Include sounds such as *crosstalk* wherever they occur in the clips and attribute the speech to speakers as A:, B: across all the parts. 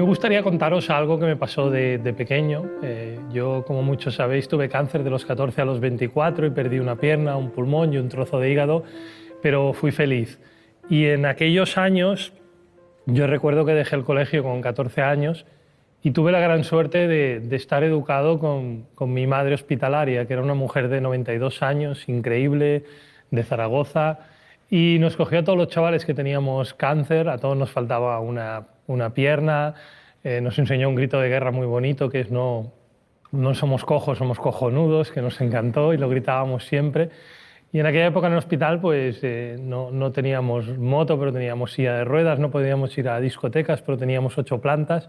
A: gustaría contaros algo que me pasó de, pequeño. Eh, yo, como muchos sabéis, tuve cáncer de los 14 a los 24 y perdí una pierna, un pulmón y un trozo de hígado, pero fui feliz. Y en aquellos años, yo recuerdo que dejé el colegio con 14 años y tuve la gran suerte de, estar educado con, con, mi madre hospitalaria, que era una mujer de 92 años, increíble, de Zaragoza, y nos cogió a todos los chavales que teníamos cáncer, a todos nos faltaba una, una pierna, eh, nos enseñó un grito de guerra muy bonito, que es no, no somos cojos, somos cojonudos, que nos encantó y lo gritábamos siempre. Y en aquella época en el hospital pues eh, no, no, teníamos moto, pero teníamos silla de ruedas, no podíamos ir a discotecas, pero teníamos ocho plantas.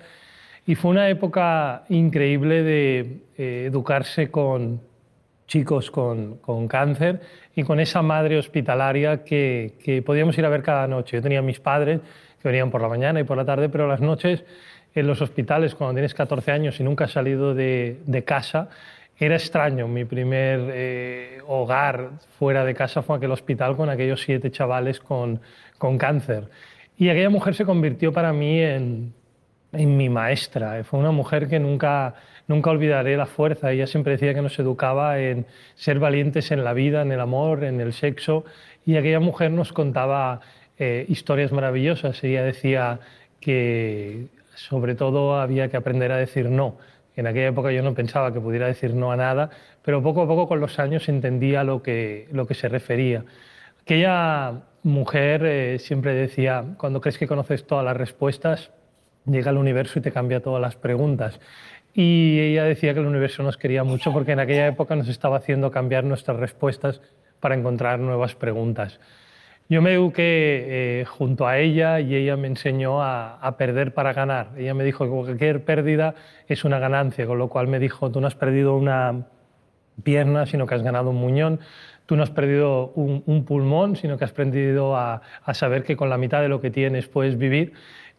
A: Y fue una época increíble de eh, educarse con chicos con, con, cáncer y con esa madre hospitalaria que, que, podíamos ir a ver cada noche. Yo tenía mis padres que venían por la mañana y por la tarde, pero las noches en los hospitales, cuando tienes 14 años y nunca has salido de, de casa, era extraño. Mi primer eh, hogar fuera de casa fue aquel hospital con aquellos siete chavales con, con cáncer. Y aquella mujer se convirtió para mí en, en mi maestra. Fue una mujer que nunca, nunca olvidaré la fuerza. Ella siempre decía que nos educaba en ser valientes en la vida, en el amor, en el sexo. Y aquella mujer nos contaba eh, historias maravillosas. Ella decía que sobre todo había que aprender a decir no. En aquella época yo no pensaba que pudiera decir no a nada, pero poco a poco con los años entendía lo que, lo que se refería. Aquella mujer eh, siempre decía, cuando crees que conoces todas las respuestas, llega al universo y te cambia todas las preguntas. Y ella decía que el universo nos quería mucho porque en aquella época nos estaba haciendo cambiar nuestras respuestas para encontrar nuevas preguntas. Yo me eduqué eh, junto a ella y ella me enseñó a, perder para ganar. Ella me dijo que cualquier pérdida es una ganancia, con lo cual me dijo, tú no has perdido una pierna, sino que has ganado un muñón. Tú no has perdido un, pulmón, sino que has aprendido a saber que con la mitad de lo que tienes puedes vivir.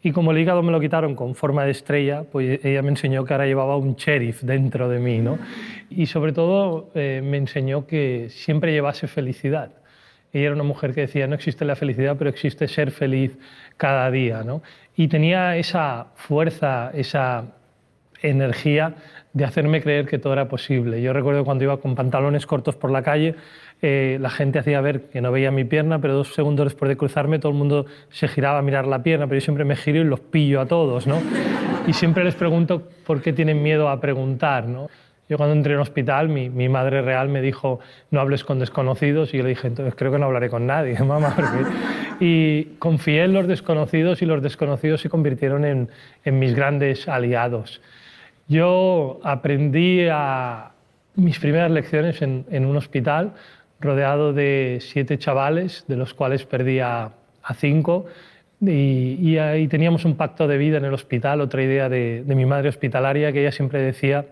A: Y como el hígado me lo quitaron con forma de estrella, pues ella me enseñó que ahora llevaba un sheriff dentro de mí, ¿no? Y sobre todo eh, me enseñó que siempre llevase felicidad. Ella era una mujer que decía, no existe la felicidad, pero existe ser feliz cada día, ¿no? Y tenía esa fuerza, esa energía de hacerme creer que todo era posible. Yo recuerdo cuando iba con pantalones cortos por la calle, eh, la gente hacía ver que no veía mi pierna, pero dos segundos después de cruzarme todo el mundo se giraba a mirar la pierna, pero yo siempre me giro y los pillo a todos, ¿no? Y siempre les pregunto por qué tienen miedo a preguntar, ¿no? Yo cuando entré en hospital, mi, mi, madre real me dijo, no hables con desconocidos, y yo le dije, entonces creo que no hablaré con nadie, *laughs* mamá. Y confié en los desconocidos y los desconocidos se convirtieron en, en mis grandes aliados. Yo aprendí a mis primeras lecciones en, un hospital, rodeado de siete chavales, de los cuales perdí a, cinco, y, y, ahí teníamos un pacto de vida en el hospital, otra idea de, de mi madre hospitalaria, que ella siempre decía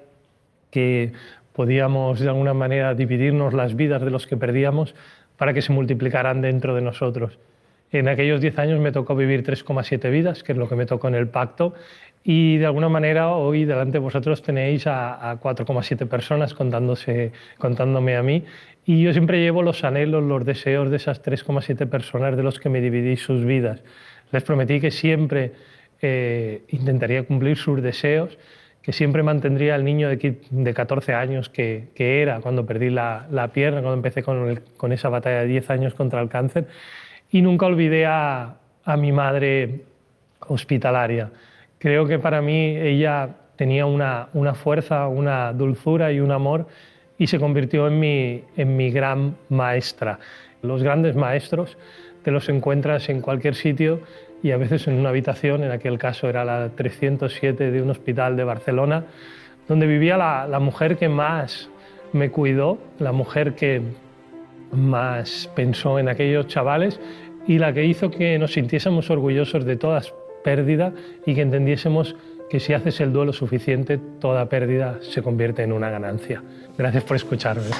A: que podíamos de alguna manera dividirnos las vidas de los que perdíamos para que se multiplicaran dentro de nosotros. En aquellos 10 años me tocó vivir 3,7 vidas, que es lo que me tocó en el pacto, y de alguna manera hoy delante de vosotros tenéis a, a 4,7 personas contándose, contándome a mí, y yo siempre llevo los anhelos, los deseos de esas 3,7 personas de los que me dividí sus vidas. Les prometí que siempre eh, intentaría cumplir sus deseos, que siempre mantendría al niño de, de 14 años que, era cuando perdí la, pierna, cuando empecé con, esa batalla de 10 años contra el cáncer. Y nunca olvidé a, mi madre hospitalaria. Creo que para mí ella tenía una, fuerza, una dulzura y un amor y se convirtió en mi, gran maestra. Los grandes maestros te los encuentras en cualquier sitio y a veces en una habitación, en aquel caso era la 307 de un hospital de Barcelona, donde vivía la mujer que más me cuidó, la mujer que más pensó en aquellos chavales y la que hizo que nos sintiésemos orgullosos de todas pérdidas y que entendiésemos que si haces el duelo suficiente, toda pérdida se convierte en una ganancia. Gracias por escucharme.